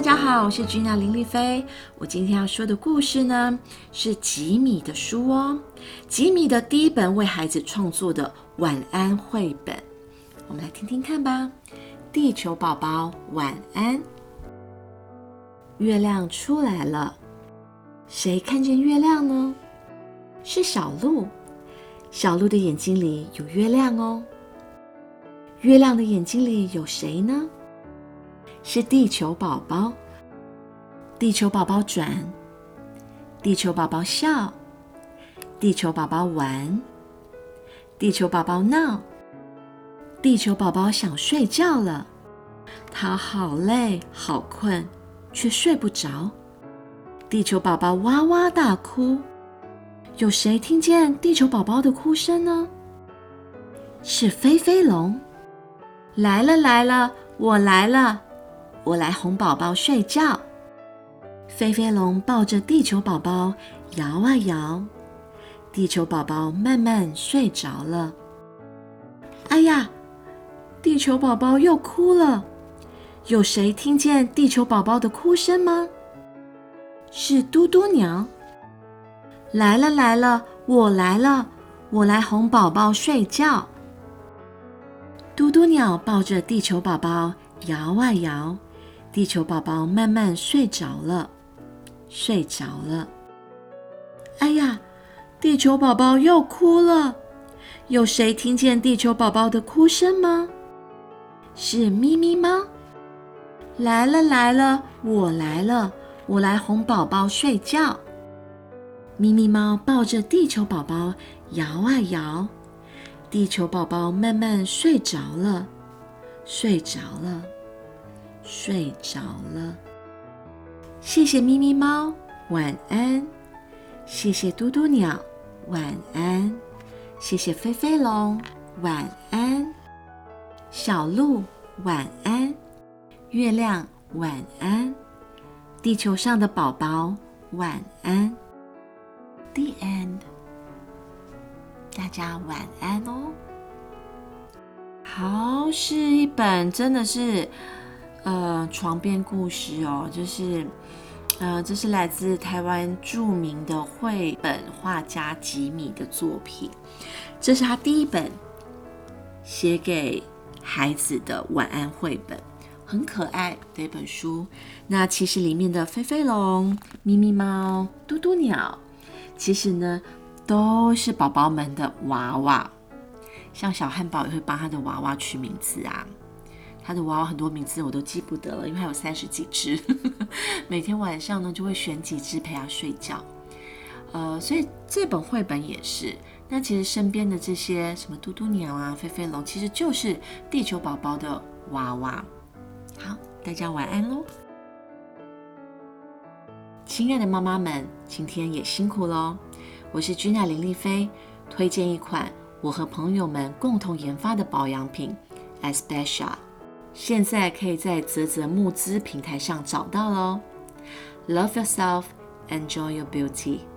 大家好，我是君娜林丽菲。我今天要说的故事呢，是吉米的书哦。吉米的第一本为孩子创作的晚安绘本，我们来听听看吧。地球宝宝晚安。月亮出来了，谁看见月亮呢？是小鹿。小鹿的眼睛里有月亮哦。月亮的眼睛里有谁呢？是地球宝宝。地球宝宝转，地球宝宝笑，地球宝宝玩，地球宝宝闹，地球宝宝想睡觉了。他好累好困，却睡不着。地球宝宝哇哇大哭。有谁听见地球宝宝的哭声呢？是飞飞龙。来了来了，我来了。我来哄宝宝睡觉。飞飞龙抱着地球宝宝摇啊摇，地球宝宝慢慢睡着了。哎呀，地球宝宝又哭了。有谁听见地球宝宝的哭声吗？是嘟嘟鸟。来了来了，我来了，我来哄宝宝睡觉。嘟嘟鸟抱着地球宝宝摇啊摇。地球宝宝慢慢睡着了，睡着了。哎呀，地球宝宝又哭了。有谁听见地球宝宝的哭声吗？是咪咪猫。来了来了，我来了，我来哄宝宝睡觉。咪咪猫抱着地球宝宝摇啊摇，地球宝宝慢慢睡着了，睡着了。睡着了，谢谢咪咪猫，晚安。谢谢嘟嘟鸟，晚安。谢谢飞飞龙，晚安。小鹿，晚安。月亮，晚安。地球上的宝宝，晚安。The end。大家晚安哦。好，是一本，真的是。呃，床边故事哦，就是，呃，这是来自台湾著名的绘本画家吉米的作品，这是他第一本写给孩子的晚安绘本，很可爱的一本书。那其实里面的飞飞龙、咪咪猫、嘟嘟鸟，其实呢都是宝宝们的娃娃，像小汉堡也会帮他的娃娃取名字啊。他的娃娃很多名字我都记不得了，因为他有三十几只，每天晚上呢就会选几只陪他睡觉。呃，所以这本绘本也是。那其实身边的这些什么嘟嘟鸟啊、飞飞龙，其实就是地球宝宝的娃娃。好，大家晚安喽，亲爱的妈妈们，今天也辛苦喽。我是君娜林丽菲，推荐一款我和朋友们共同研发的保养品，Especia。现在可以在泽泽募资平台上找到喽。Love yourself, enjoy your beauty.